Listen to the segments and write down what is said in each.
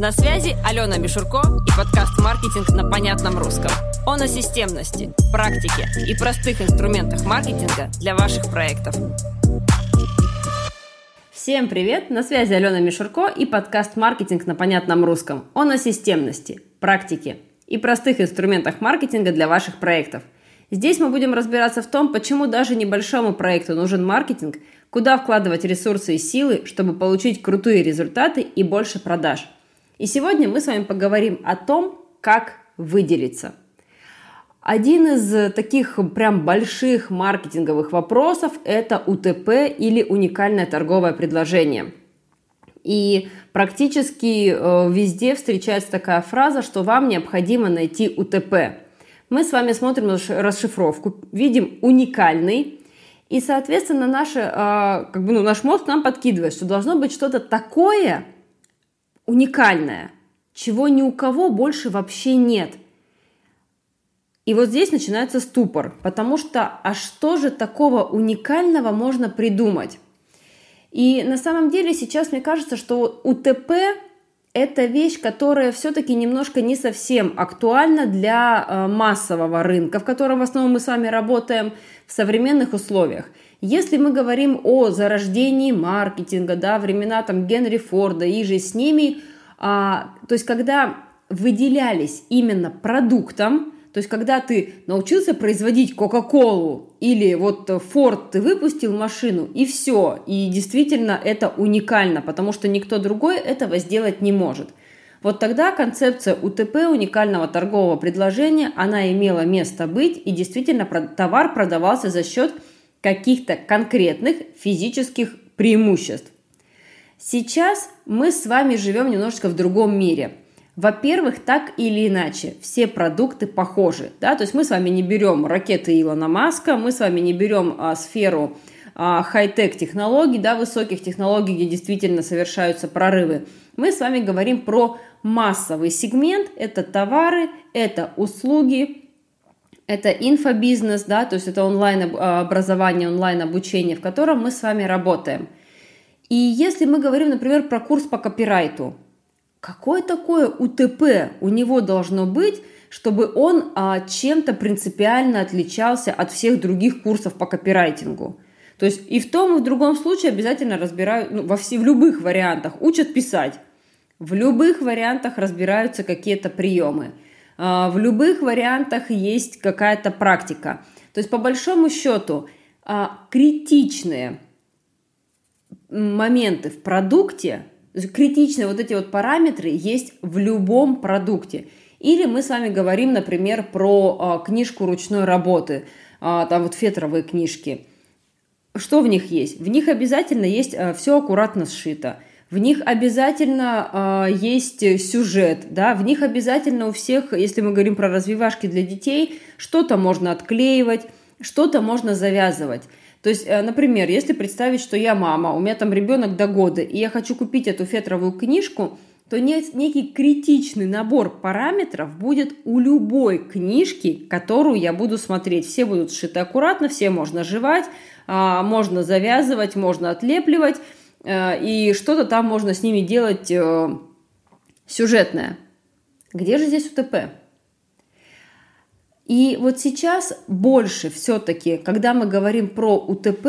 На связи Алена Мишурко и подкаст «Маркетинг на понятном русском». Он о системности, практике и простых инструментах маркетинга для ваших проектов. Всем привет! На связи Алена Мишурко и подкаст «Маркетинг на понятном русском». Он о системности, практике и простых инструментах маркетинга для ваших проектов. Здесь мы будем разбираться в том, почему даже небольшому проекту нужен маркетинг, куда вкладывать ресурсы и силы, чтобы получить крутые результаты и больше продаж – и сегодня мы с вами поговорим о том, как выделиться. Один из таких прям больших маркетинговых вопросов – это УТП или уникальное торговое предложение. И практически э, везде встречается такая фраза, что вам необходимо найти УТП. Мы с вами смотрим расшифровку, видим уникальный, и, соответственно, наше, э, как бы, ну, наш мозг нам подкидывает, что должно быть что-то такое – уникальное, чего ни у кого больше вообще нет. И вот здесь начинается ступор, потому что а что же такого уникального можно придумать? И на самом деле сейчас мне кажется, что УТП это вещь, которая все-таки немножко не совсем актуальна для э, массового рынка, в котором в основном мы с вами работаем в современных условиях. Если мы говорим о зарождении маркетинга, да, времена там Генри Форда и же с ними, а, то есть когда выделялись именно продуктом, то есть когда ты научился производить Кока-Колу или вот Форд ты выпустил машину и все, и действительно это уникально, потому что никто другой этого сделать не может. Вот тогда концепция УТП, уникального торгового предложения, она имела место быть, и действительно товар продавался за счет каких-то конкретных физических преимуществ. Сейчас мы с вами живем немножечко в другом мире. Во-первых, так или иначе, все продукты похожи. Да? То есть мы с вами не берем ракеты Илона Маска, мы с вами не берем а, сферу а, хай-тек технологий, да, высоких технологий, где действительно совершаются прорывы. Мы с вами говорим про массовый сегмент. Это товары, это услуги, это инфобизнес, да, то есть это онлайн-образование, онлайн-обучение, в котором мы с вами работаем. И если мы говорим, например, про курс по копирайту, какое такое УТП у него должно быть, чтобы он а, чем-то принципиально отличался от всех других курсов по копирайтингу? То есть и в том, и в другом случае обязательно разбирают, ну, во все, в любых вариантах учат писать. В любых вариантах разбираются какие-то приемы. А, в любых вариантах есть какая-то практика. То есть, по большому счету, а, критичные моменты в продукте, критичные вот эти вот параметры есть в любом продукте. Или мы с вами говорим, например, про книжку ручной работы, там вот фетровые книжки. Что в них есть? В них обязательно есть все аккуратно сшито – в них обязательно э, есть сюжет, да, в них обязательно у всех, если мы говорим про развивашки для детей, что-то можно отклеивать, что-то можно завязывать. То есть, э, например, если представить, что я мама, у меня там ребенок до года, и я хочу купить эту фетровую книжку, то некий критичный набор параметров будет у любой книжки, которую я буду смотреть. Все будут сшиты аккуратно, все можно жевать, э, можно завязывать, можно отлепливать. Э, и что-то там можно с ними делать э, сюжетное. Где же здесь УТП? И вот сейчас больше все-таки, когда мы говорим про УТП,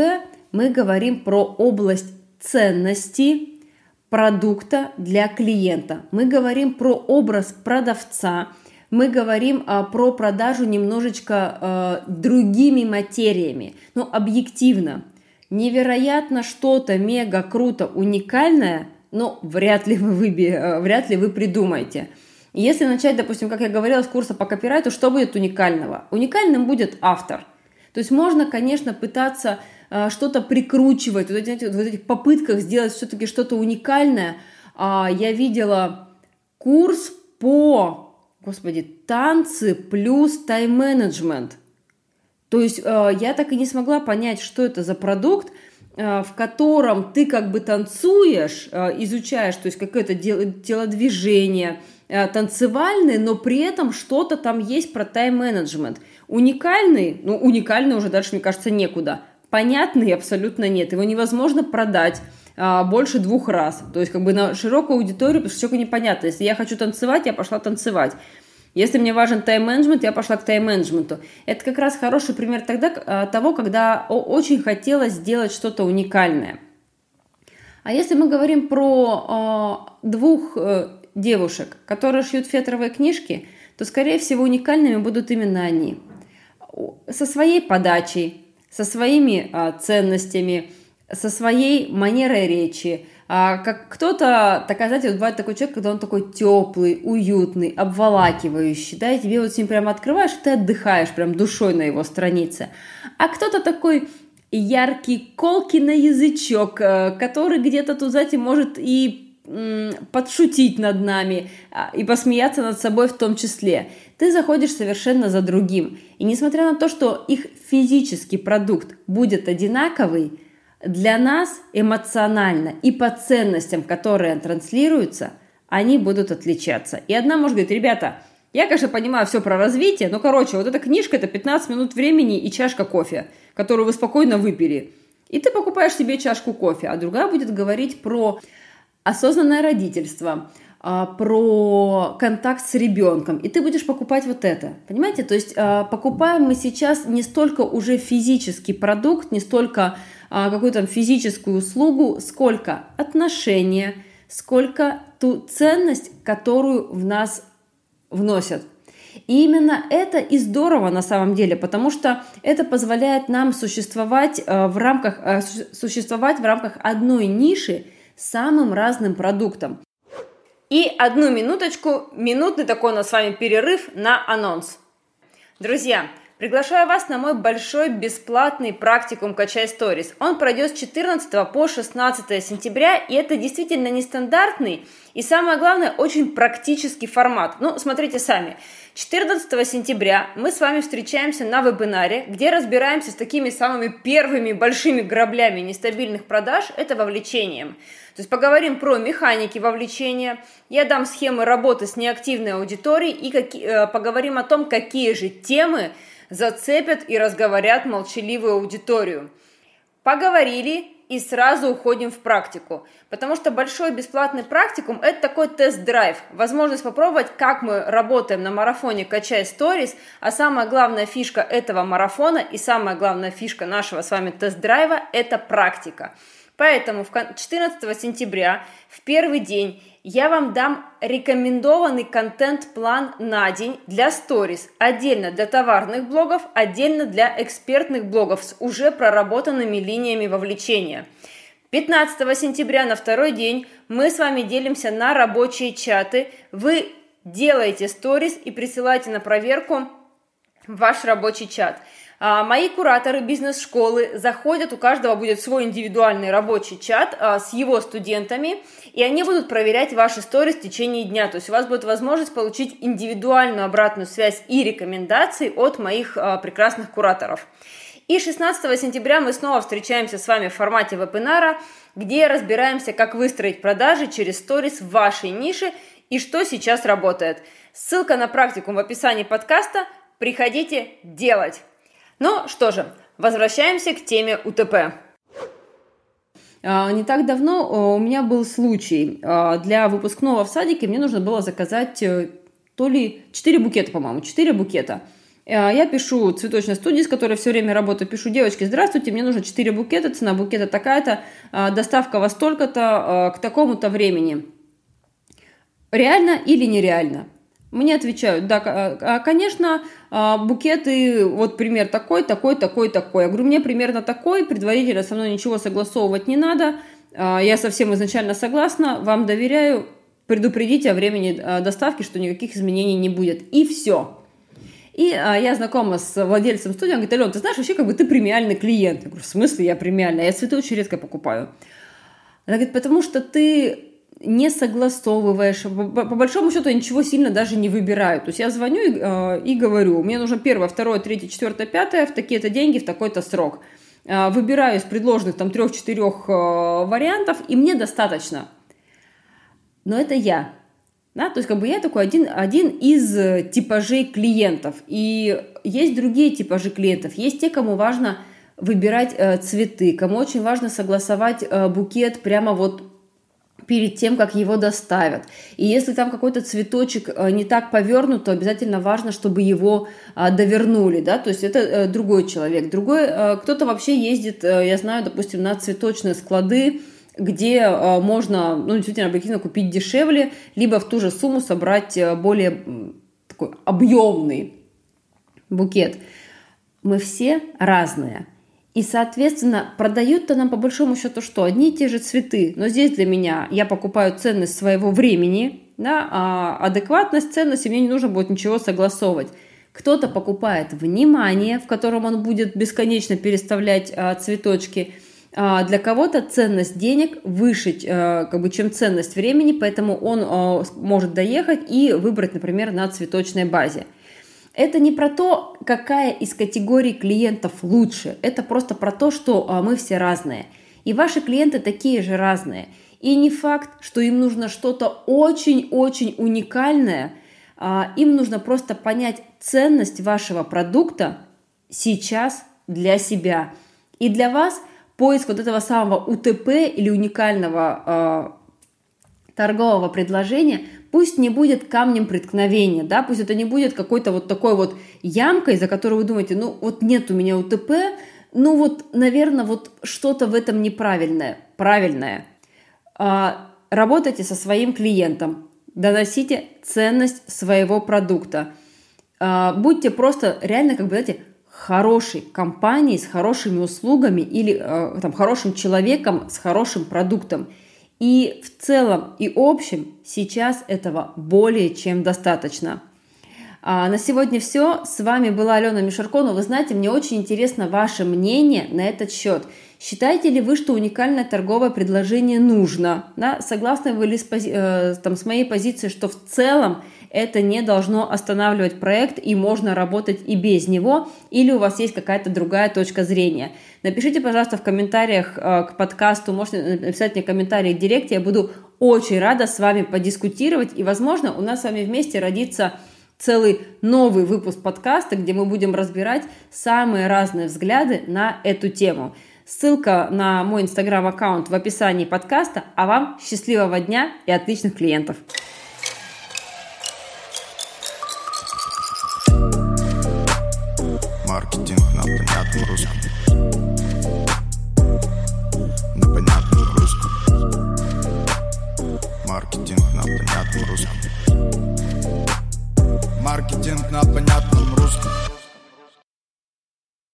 мы говорим про область ценности продукта для клиента. Мы говорим про образ продавца, мы говорим а, про продажу немножечко а, другими материями. Ну, объективно, невероятно что-то мега круто уникальное, но вряд ли вы, выби, э, вряд ли вы придумаете. Если начать, допустим, как я говорила, с курса по копирайту, что будет уникального? Уникальным будет автор. То есть можно, конечно, пытаться э, что-то прикручивать, вот, эти, вот в этих попытках сделать все-таки что-то уникальное. А, я видела курс по, господи, танцы плюс тайм-менеджмент. То есть э, я так и не смогла понять, что это за продукт, э, в котором ты как бы танцуешь, э, изучаешь, то есть какое-то телодвижение, танцевальный, но при этом что-то там есть про тайм-менеджмент. Уникальный, ну уникальный уже дальше, мне кажется, некуда. Понятный абсолютно нет, его невозможно продать, больше двух раз. То есть как бы на широкую аудиторию, потому что все непонятно. Если я хочу танцевать, я пошла танцевать. Если мне важен тайм-менеджмент, я пошла к тайм-менеджменту. Это как раз хороший пример тогда, а, того, когда очень хотелось сделать что-то уникальное. А если мы говорим про э, двух э, девушек, которые шьют фетровые книжки, то, скорее всего, уникальными будут именно они. Со своей подачей, со своими э, ценностями, со своей манерой речи, а, как кто-то, такая, знаете, вот бывает такой человек, когда он такой теплый, уютный, обволакивающий, да, и тебе вот с ним прям открываешь, ты отдыхаешь прям душой на его странице. А кто-то такой яркий, колкий на язычок, э, который где-то тут, знаете, может и подшутить над нами а, и посмеяться над собой в том числе. Ты заходишь совершенно за другим. И несмотря на то, что их физический продукт будет одинаковый, для нас эмоционально и по ценностям, которые транслируются, они будут отличаться. И одна может говорить, ребята, я, конечно, понимаю все про развитие, но, короче, вот эта книжка – это 15 минут времени и чашка кофе, которую вы спокойно выпили. И ты покупаешь себе чашку кофе, а другая будет говорить про осознанное родительство, а, про контакт с ребенком, и ты будешь покупать вот это. Понимаете? То есть а, покупаем мы сейчас не столько уже физический продукт, не столько а, какую-то физическую услугу, сколько отношения, сколько ту ценность, которую в нас вносят. И именно это и здорово на самом деле, потому что это позволяет нам существовать а, в рамках, а, существовать в рамках одной ниши самым разным продуктом. И одну минуточку, минутный такой у нас с вами перерыв на анонс. Друзья, Приглашаю вас на мой большой бесплатный практикум «Качай сторис». Он пройдет с 14 по 16 сентября, и это действительно нестандартный и, самое главное, очень практический формат. Ну, смотрите сами. 14 сентября мы с вами встречаемся на вебинаре, где разбираемся с такими самыми первыми большими граблями нестабильных продаж – это вовлечением. То есть поговорим про механики вовлечения, я дам схемы работы с неактивной аудиторией и какие, э, поговорим о том, какие же темы – зацепят и разговорят молчаливую аудиторию. Поговорили и сразу уходим в практику. Потому что большой бесплатный практикум – это такой тест-драйв, возможность попробовать, как мы работаем на марафоне «Качай сторис», а самая главная фишка этого марафона и самая главная фишка нашего с вами тест-драйва – это практика. Поэтому 14 сентября, в первый день, я вам дам рекомендованный контент-план на день для сторис, отдельно для товарных блогов, отдельно для экспертных блогов с уже проработанными линиями вовлечения. 15 сентября на второй день мы с вами делимся на рабочие чаты. Вы делаете сторис и присылаете на проверку ваш рабочий чат. А, мои кураторы бизнес-школы заходят, у каждого будет свой индивидуальный рабочий чат а, с его студентами, и они будут проверять ваши сторис в течение дня. То есть у вас будет возможность получить индивидуальную обратную связь и рекомендации от моих а, прекрасных кураторов. И 16 сентября мы снова встречаемся с вами в формате вебинара, где разбираемся, как выстроить продажи через сторис в вашей нише и что сейчас работает. Ссылка на практикум в описании подкаста. Приходите делать! Ну что же, возвращаемся к теме УТП. А, не так давно у меня был случай. А, для выпускного в садике мне нужно было заказать э, то ли 4 букета, по-моему, 4 букета. А, я пишу цветочной студии, с которой все время работаю, пишу, девочки, здравствуйте, мне нужно 4 букета, цена букета такая-то, доставка во столько-то, к такому-то времени. Реально или нереально? Мне отвечают, да, а, конечно, а, букеты, вот пример такой, такой, такой, такой. Я говорю, мне примерно такой, предварительно со мной ничего согласовывать не надо, а, я совсем изначально согласна, вам доверяю, предупредите о времени доставки, что никаких изменений не будет. И все. И я знакома с владельцем студии, он говорит, Ален, ты знаешь, вообще как бы ты премиальный клиент. Я говорю, в смысле я премиальный? Я цветы очень редко покупаю. Она говорит, потому что ты не согласовываешь. По, по большому счету я ничего сильно даже не выбираю. То есть я звоню и, э, и говорю, мне нужно первое, второе, третье, четвертое, пятое, в такие-то деньги, в такой-то срок. Э, выбираю из предложенных там трех-четырех э, вариантов, и мне достаточно. Но это я. Да? То есть как бы я такой один, один из типажей клиентов. И есть другие типажи клиентов. Есть те, кому важно выбирать э, цветы, кому очень важно согласовать э, букет прямо вот перед тем, как его доставят. И если там какой-то цветочек э, не так повернут, то обязательно важно, чтобы его а, довернули, да, то есть это э, другой человек. Другой, э, кто-то вообще ездит, я знаю, допустим, на цветочные склады, где можно, ну, действительно, объективно купить дешевле, либо в ту же сумму собрать более такой объемный букет. Мы все разные. И, соответственно, продают-то нам по большому счету что? Одни и те же цветы. Но здесь для меня я покупаю ценность своего времени, да, а адекватность ценности мне не нужно будет ничего согласовывать. Кто-то покупает внимание, в котором он будет бесконечно переставлять а, цветочки. А для кого-то ценность денег выше, а, как бы, чем ценность времени, поэтому он а, может доехать и выбрать, например, на цветочной базе. Это не про то, какая из категорий клиентов лучше. Это просто про то, что а, мы все разные. И ваши клиенты такие же разные. И не факт, что им нужно что-то очень-очень уникальное. А, им нужно просто понять ценность вашего продукта сейчас для себя. И для вас поиск вот этого самого УТП или уникального а, торгового предложения пусть не будет камнем преткновения, да, пусть это не будет какой-то вот такой вот ямкой, за которую вы думаете, ну вот нет у меня УТП, ну вот, наверное, вот что-то в этом неправильное, правильное. А, работайте со своим клиентом, доносите ценность своего продукта. А, будьте просто реально, как бы, знаете, хорошей компанией с хорошими услугами или а, там, хорошим человеком с хорошим продуктом – и в целом и общем сейчас этого более чем достаточно. А на сегодня все. С вами была Алена Мишурко. Вы знаете, мне очень интересно ваше мнение на этот счет. Считаете ли вы, что уникальное торговое предложение нужно? Да? Согласны вы ли с, э, там, с моей позиции, что в целом это не должно останавливать проект и можно работать и без него, или у вас есть какая-то другая точка зрения. Напишите, пожалуйста, в комментариях э, к подкасту, можете написать мне комментарии в директе, я буду очень рада с вами подискутировать, и, возможно, у нас с вами вместе родится целый новый выпуск подкаста, где мы будем разбирать самые разные взгляды на эту тему. Ссылка на мой инстаграм-аккаунт в описании подкаста, а вам счастливого дня и отличных клиентов! Маркетинг на понятном русском. На понятном русском. Маркетинг на понятном русском. Маркетинг на понятном русском.